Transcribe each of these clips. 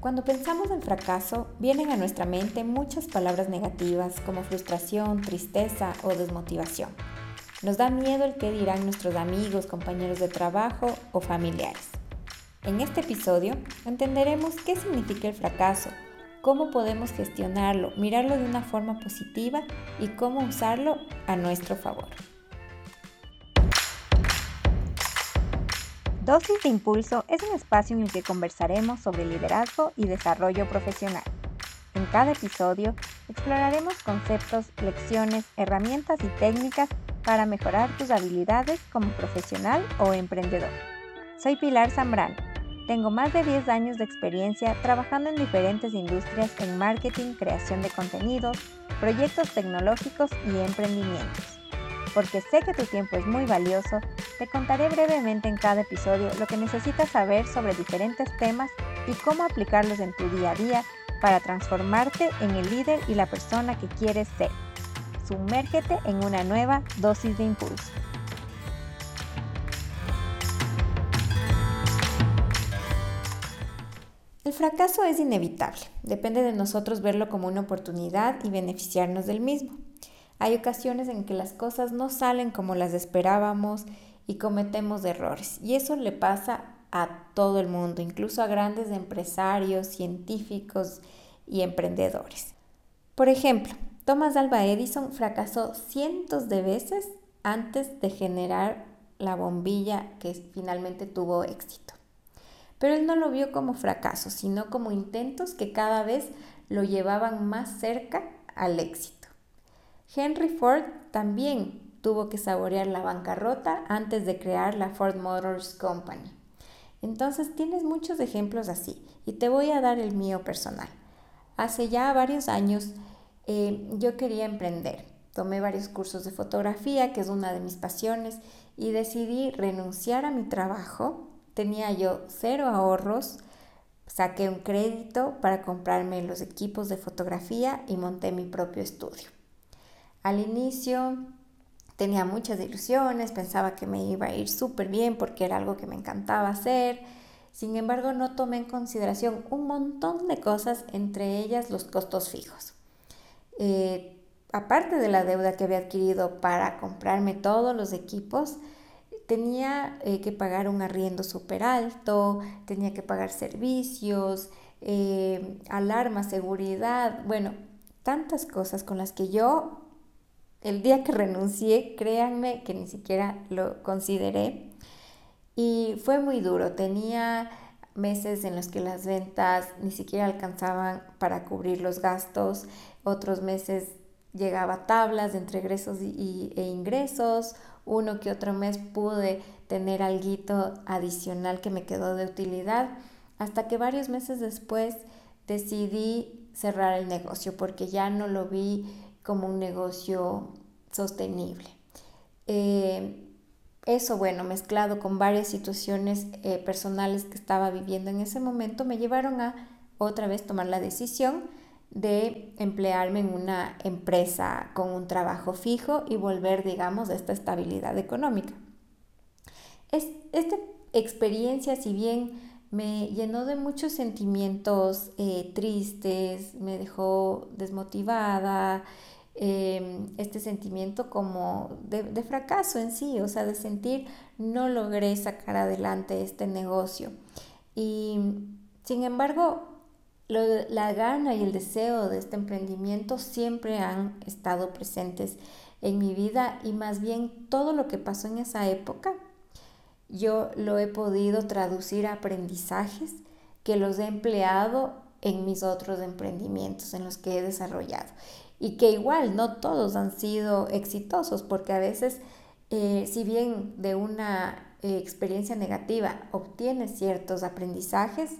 Cuando pensamos en fracaso, vienen a nuestra mente muchas palabras negativas como frustración, tristeza o desmotivación. Nos da miedo el que dirán nuestros amigos, compañeros de trabajo o familiares. En este episodio entenderemos qué significa el fracaso, cómo podemos gestionarlo, mirarlo de una forma positiva y cómo usarlo a nuestro favor. Dosis de Impulso es un espacio en el que conversaremos sobre liderazgo y desarrollo profesional. En cada episodio exploraremos conceptos, lecciones, herramientas y técnicas para mejorar tus habilidades como profesional o emprendedor. Soy Pilar Zambrano. Tengo más de 10 años de experiencia trabajando en diferentes industrias en marketing, creación de contenidos, proyectos tecnológicos y emprendimientos porque sé que tu tiempo es muy valioso, te contaré brevemente en cada episodio lo que necesitas saber sobre diferentes temas y cómo aplicarlos en tu día a día para transformarte en el líder y la persona que quieres ser. Sumérgete en una nueva dosis de impulso. El fracaso es inevitable, depende de nosotros verlo como una oportunidad y beneficiarnos del mismo. Hay ocasiones en que las cosas no salen como las esperábamos y cometemos errores. Y eso le pasa a todo el mundo, incluso a grandes empresarios, científicos y emprendedores. Por ejemplo, Thomas Alva Edison fracasó cientos de veces antes de generar la bombilla que finalmente tuvo éxito. Pero él no lo vio como fracaso, sino como intentos que cada vez lo llevaban más cerca al éxito. Henry Ford también tuvo que saborear la bancarrota antes de crear la Ford Motors Company. Entonces tienes muchos ejemplos así y te voy a dar el mío personal. Hace ya varios años eh, yo quería emprender. Tomé varios cursos de fotografía, que es una de mis pasiones, y decidí renunciar a mi trabajo. Tenía yo cero ahorros, saqué un crédito para comprarme los equipos de fotografía y monté mi propio estudio. Al inicio tenía muchas ilusiones, pensaba que me iba a ir súper bien porque era algo que me encantaba hacer. Sin embargo, no tomé en consideración un montón de cosas, entre ellas los costos fijos. Eh, aparte de la deuda que había adquirido para comprarme todos los equipos, tenía eh, que pagar un arriendo súper alto, tenía que pagar servicios, eh, alarma, seguridad, bueno, tantas cosas con las que yo el día que renuncié, créanme que ni siquiera lo consideré. Y fue muy duro. Tenía meses en los que las ventas ni siquiera alcanzaban para cubrir los gastos. Otros meses llegaba tablas entre egresos y, e ingresos. Uno que otro mes pude tener algo adicional que me quedó de utilidad. Hasta que varios meses después decidí cerrar el negocio porque ya no lo vi como un negocio sostenible. Eh, eso, bueno, mezclado con varias situaciones eh, personales que estaba viviendo en ese momento, me llevaron a otra vez tomar la decisión de emplearme en una empresa con un trabajo fijo y volver, digamos, a esta estabilidad económica. Es, esta experiencia, si bien me llenó de muchos sentimientos eh, tristes, me dejó desmotivada, em, este sentimiento como de, fracaso en sí, o sea, de sentir no logré sacar adelante este negocio. Y sin embargo, la gana y el deseo de este emprendimiento siempre han estado presentes en mi vida y más bien todo lo que pasó en esa época yo lo he podido traducir a aprendizajes que los he empleado en mis otros emprendimientos en los que he desarrollado. Y que igual no todos han sido exitosos, porque a veces, eh, si bien de una eh, experiencia negativa obtienes ciertos aprendizajes,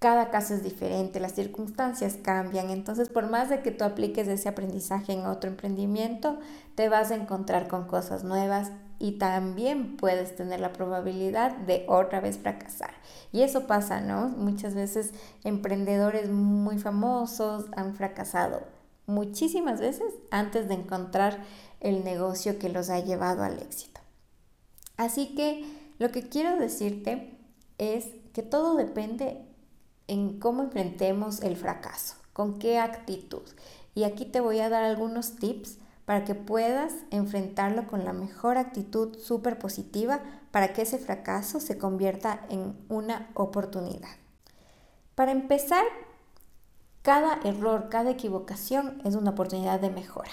cada caso es diferente, las circunstancias cambian, entonces por más de que tú apliques ese aprendizaje en otro emprendimiento, te vas a encontrar con cosas nuevas y también puedes tener la probabilidad de otra vez fracasar. Y eso pasa, ¿no? Muchas veces emprendedores muy famosos han fracasado muchísimas veces antes de encontrar el negocio que los ha llevado al éxito. Así que lo que quiero decirte es que todo depende en cómo enfrentemos el fracaso, con qué actitud. Y aquí te voy a dar algunos tips para que puedas enfrentarlo con la mejor actitud súper positiva para que ese fracaso se convierta en una oportunidad. Para empezar, cada error, cada equivocación es una oportunidad de mejora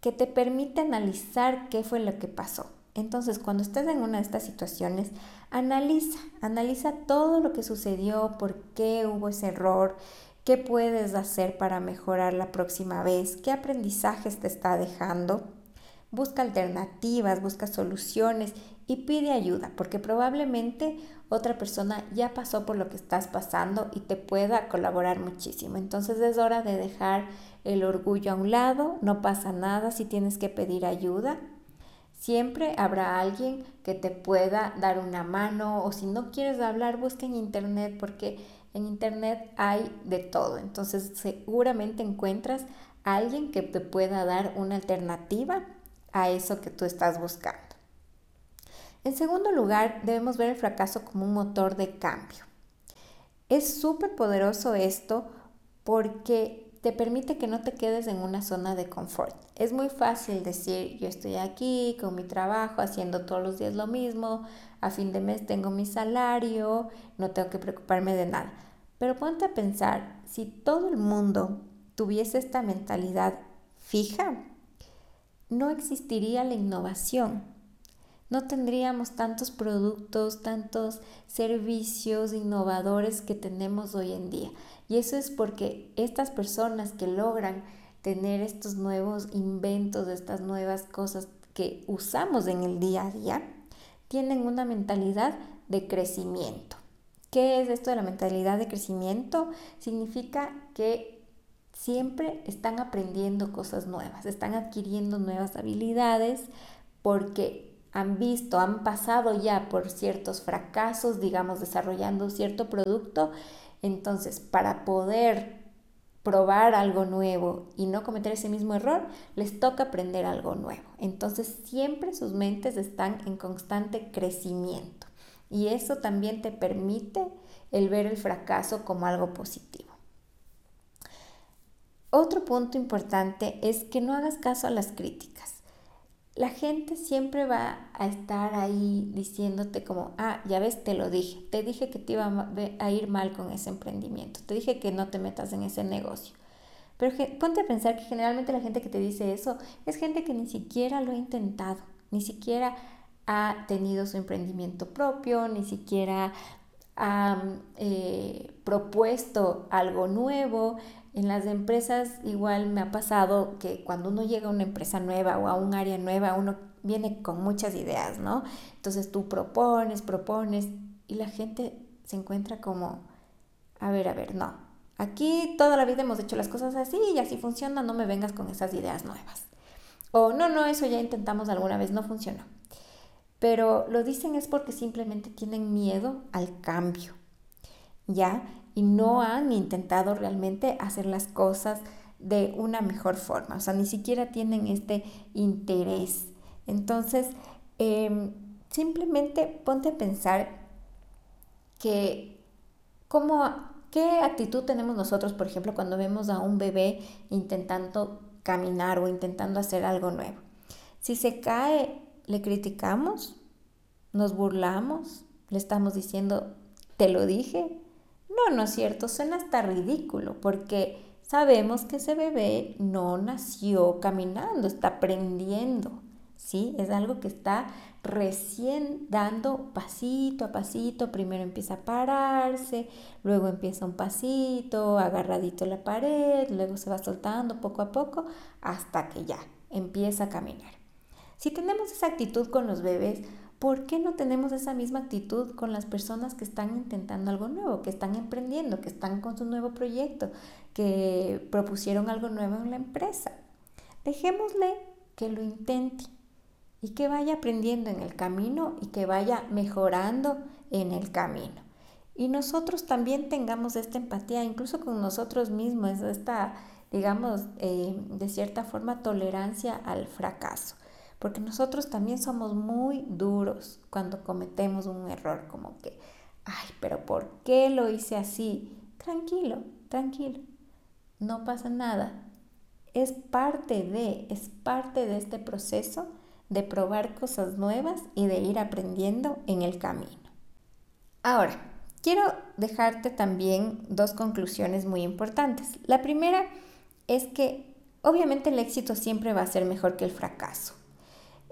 que te permite analizar qué fue lo que pasó. Entonces, cuando estés en una de estas situaciones, analiza, analiza todo lo que sucedió, por qué hubo ese error, qué puedes hacer para mejorar la próxima vez, qué aprendizajes te está dejando. Busca alternativas, busca soluciones y pide ayuda, porque probablemente otra persona ya pasó por lo que estás pasando y te pueda colaborar muchísimo. Entonces es hora de dejar el orgullo a un lado, no pasa nada si tienes que pedir ayuda. Siempre habrá alguien que te pueda dar una mano o si no quieres hablar, busca en internet porque en internet hay de todo. Entonces seguramente encuentras a alguien que te pueda dar una alternativa a eso que tú estás buscando. En segundo lugar, debemos ver el fracaso como un motor de cambio. Es súper poderoso esto porque te permite que no te quedes en una zona de confort. Es muy fácil decir, yo estoy aquí con mi trabajo, haciendo todos los días lo mismo, a fin de mes tengo mi salario, no tengo que preocuparme de nada. Pero ponte a pensar, si todo el mundo tuviese esta mentalidad fija, no existiría la innovación no tendríamos tantos productos, tantos servicios innovadores que tenemos hoy en día. Y eso es porque estas personas que logran tener estos nuevos inventos, estas nuevas cosas que usamos en el día a día, tienen una mentalidad de crecimiento. ¿Qué es esto de la mentalidad de crecimiento? Significa que siempre están aprendiendo cosas nuevas, están adquiriendo nuevas habilidades porque han visto, han pasado ya por ciertos fracasos, digamos, desarrollando cierto producto. Entonces, para poder probar algo nuevo y no cometer ese mismo error, les toca aprender algo nuevo. Entonces, siempre sus mentes están en constante crecimiento. Y eso también te permite el ver el fracaso como algo positivo. Otro punto importante es que no hagas caso a las críticas la gente siempre va a estar ahí diciéndote como, ah, ya ves, te lo dije, te dije que te iba a ir mal con ese emprendimiento, te dije que no te metas en ese negocio. Pero ponte a pensar que generalmente la gente que te dice eso es gente que ni siquiera lo ha intentado, ni siquiera ha tenido su emprendimiento propio, ni siquiera ha eh, propuesto algo nuevo, en las empresas igual me ha pasado que cuando uno llega a una empresa nueva o a un área nueva, uno viene con muchas ideas, ¿no? Entonces tú propones, propones y la gente se encuentra como, a ver, a ver, no. Aquí toda la vida hemos hecho las cosas así y así funciona, no me vengas con esas ideas nuevas. O no, no, eso ya intentamos alguna vez, no funcionó. Pero lo dicen es porque simplemente tienen miedo al cambio. ¿Ya? Y no han intentado realmente hacer las cosas de una mejor forma, o sea, ni siquiera tienen este interés. Entonces, em, simplemente ponte a pensar que cómo, qué actitud tenemos nosotros, por ejemplo, cuando vemos a un bebé intentando caminar o intentando hacer algo nuevo. Si se cae, le criticamos, nos burlamos, le estamos diciendo, te lo dije, no, no es cierto, suena hasta ridículo porque sabemos que ese bebé no nació caminando, está aprendiendo, ¿sí? Es algo que está recién dando pasito a pasito, primero empieza a pararse, luego empieza un pasito, agarradito a la pared, luego se va soltando poco a poco hasta que ya empieza a caminar. Si tenemos esa actitud con los bebés, ¿Por qué no tenemos esa misma actitud con las personas que están intentando algo nuevo, que están emprendiendo, que están con su nuevo proyecto, que propusieron algo nuevo en la empresa? Dejémosle que lo intente y que vaya aprendiendo en el camino y que vaya mejorando en el camino. Y nosotros también tengamos esta empatía, incluso con nosotros mismos, esta, digamos, eh, de cierta forma, tolerancia al fracaso porque nosotros también somos muy duros cuando cometemos un error, como que, ay, pero ¿por qué lo hice así? Tranquilo, tranquilo, no pasa nada. Es parte de, es parte de este proceso de probar cosas nuevas y de ir aprendiendo en el camino. Ahora, quiero dejarte también dos conclusiones muy importantes. La primera es que obviamente el éxito siempre va a ser mejor que el fracaso.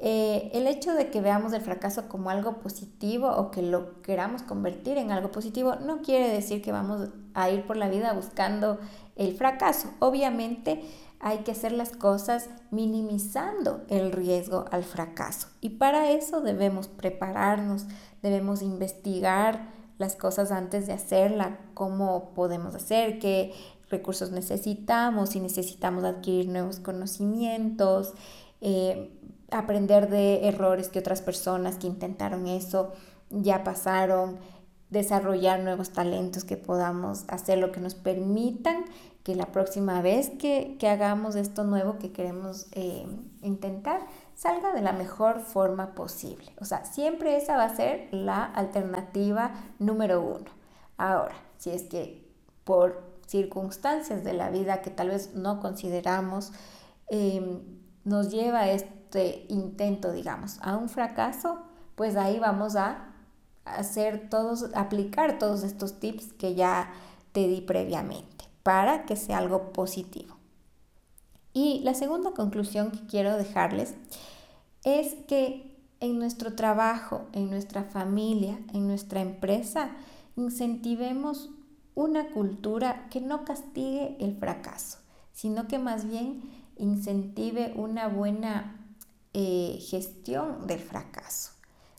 Eh, el hecho de que veamos el fracaso como algo positivo o que lo queramos convertir en algo positivo no quiere decir que vamos a ir por la vida buscando el fracaso. Obviamente hay que hacer las cosas minimizando el riesgo al fracaso. Y para eso debemos prepararnos, debemos investigar las cosas antes de hacerla, cómo podemos hacer, qué recursos necesitamos, si necesitamos adquirir nuevos conocimientos, eh, aprender de errores que otras personas que intentaron eso ya pasaron, desarrollar nuevos talentos que podamos hacer lo que nos permitan que la próxima vez que, hagamos esto nuevo que queremos eh, intentar salga de la mejor forma posible. O sea, siempre esa va a ser la alternativa número uno. Ahora, si es que por circunstancias de la vida que tal vez no consideramos, em, nos lleva a este intento, digamos, a un fracaso, pues ahí vamos a hacer todos, aplicar todos estos tips que ya te di previamente para que sea algo positivo. Y la segunda conclusión que quiero dejarles es que en nuestro trabajo, en nuestra familia, en nuestra empresa, incentivemos una cultura que no castigue el fracaso, sino que más bien incentive una buena eh, gestión del fracaso.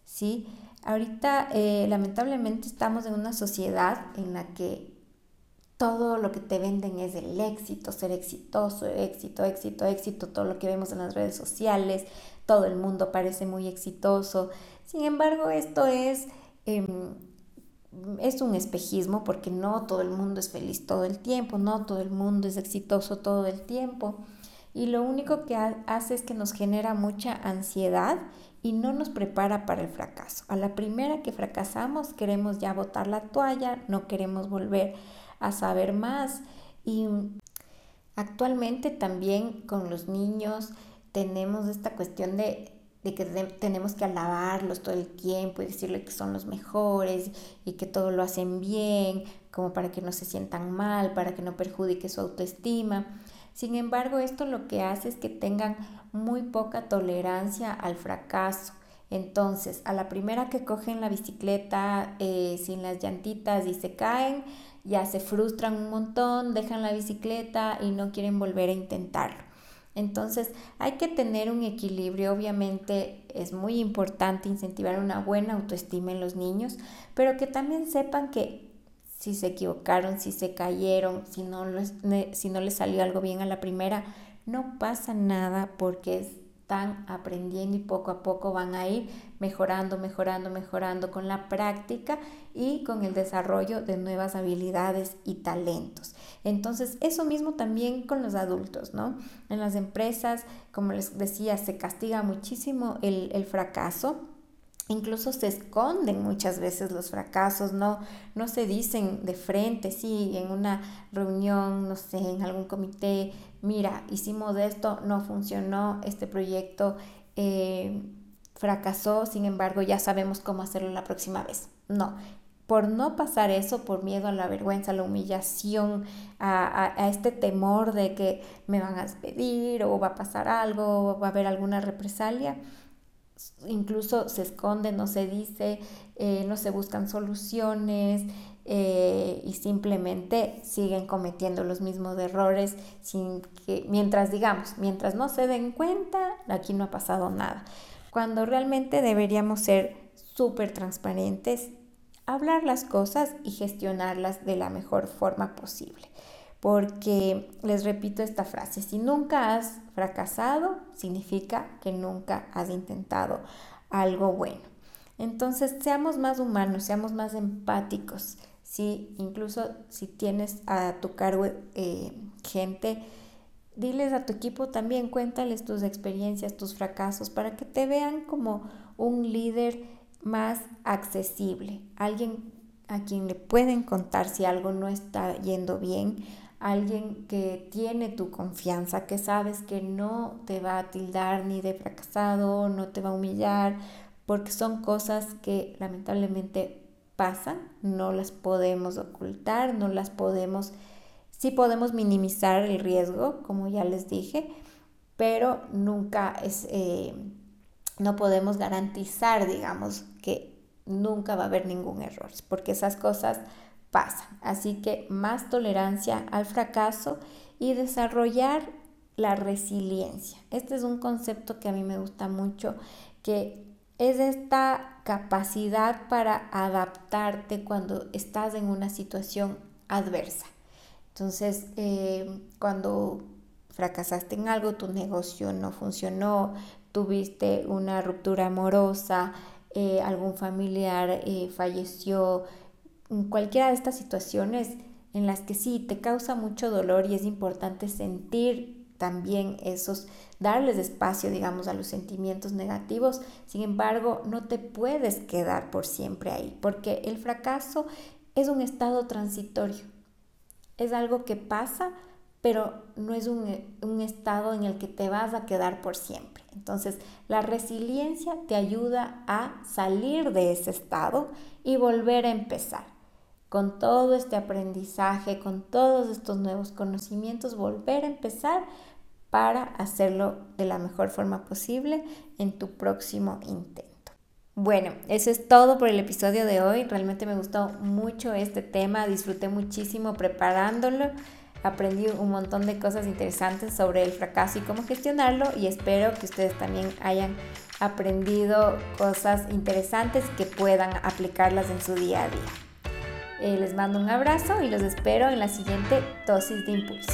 ¿sí? Ahorita, eh, lamentablemente, estamos en una sociedad en la que todo lo que te venden es el éxito, ser exitoso, éxito, éxito, éxito, todo lo que vemos en las redes sociales, todo el mundo parece muy exitoso. Sin embargo, esto es, em, es un espejismo porque no todo el mundo es feliz todo el tiempo, no todo el mundo es exitoso todo el tiempo. Y lo único que hace es que nos genera mucha ansiedad y no nos prepara para el fracaso. A la primera que fracasamos queremos ya botar la toalla, no queremos volver a saber más. Y actualmente también con los niños tenemos esta cuestión de, que tenemos que alabarlos todo el tiempo y decirle que son los mejores y que todo lo hacen bien, como para que no se sientan mal, para que no perjudique su autoestima. Sin embargo, esto lo que hace es que tengan muy poca tolerancia al fracaso. Entonces, a la primera que cogen la bicicleta eh, sin las llantitas y se caen, ya se frustran un montón, dejan la bicicleta y no quieren volver a intentarlo. Entonces hay que tener un equilibrio, obviamente es muy importante incentivar una buena autoestima en los niños, pero que también sepan que si se equivocaron, si se cayeron, si no, si no les salió algo bien a la primera, no pasa nada porque es están aprendiendo y poco a poco van a ir mejorando, mejorando, mejorando con la práctica y con el desarrollo de nuevas habilidades y talentos. Entonces, eso mismo también con los adultos, ¿no? En las empresas, como les decía, se castiga muchísimo el, el fracaso Incluso se esconden muchas veces los fracasos, no, no se dicen de frente, sí, en una reunión, no sé, en algún comité, mira, hicimos esto, no funcionó, este proyecto eh, fracasó, sin embargo ya sabemos cómo hacerlo la próxima vez. No, por no pasar eso, por miedo a la vergüenza, a la humillación, a, a, este temor de que me van a despedir o va a pasar algo, o va a haber alguna represalia, incluso se esconde, no se dice, eh, no se buscan soluciones eh, y simplemente siguen cometiendo los mismos errores sin que, mientras digamos, mientras no se den cuenta, aquí no ha pasado nada. Cuando realmente deberíamos ser súper transparentes, hablar las cosas y gestionarlas de la mejor forma posible porque les repito esta frase, si nunca has fracasado, significa que nunca has intentado algo bueno. Entonces, seamos más humanos, seamos más empáticos, ¿sí? Incluso si tienes a tu cargo eh, gente, diles a tu equipo también, cuéntales tus experiencias, tus fracasos, para que te vean como un líder más accesible, alguien a quien le pueden contar si algo no está yendo bien, alguien que tiene tu confianza, que sabes que no te va a tildar ni de fracasado, no te va a humillar, porque son cosas que lamentablemente pasan, no las podemos ocultar, no las podemos, sí podemos minimizar el riesgo, como ya les dije, pero nunca es, eh, no podemos garantizar, digamos, que nunca va a haber ningún error, porque esas cosas pasan. Así que más tolerancia al fracaso y desarrollar la resiliencia. Este es un concepto que a mí me gusta mucho, que es esta capacidad para adaptarte cuando estás en una situación adversa. Entonces, eh, cuando fracasaste en algo, tu negocio no funcionó, tuviste una ruptura amorosa, eh, algún familiar eh, falleció, cualquiera de estas situaciones en las que sí te causa mucho dolor y es importante sentir también esos, darles espacio, digamos, a los sentimientos negativos. Sin embargo, no te puedes quedar por siempre ahí, porque el fracaso es un estado transitorio. Es algo que pasa, pero no es un, estado en el que te vas a quedar por siempre. Entonces, la resiliencia te ayuda a salir de ese estado y volver a empezar. Con todo este aprendizaje, con todos estos nuevos conocimientos, volver a empezar para hacerlo de la mejor forma posible en tu próximo intento. Bueno, eso es todo por el episodio de hoy. Realmente me gustó mucho este tema, disfruté muchísimo preparándolo aprendí un montón de cosas interesantes sobre el fracaso y cómo gestionarlo y espero que ustedes también hayan aprendido cosas interesantes que puedan aplicarlas en su día a día. Eh, les mando un abrazo y los espero en la siguiente dosis de impulso.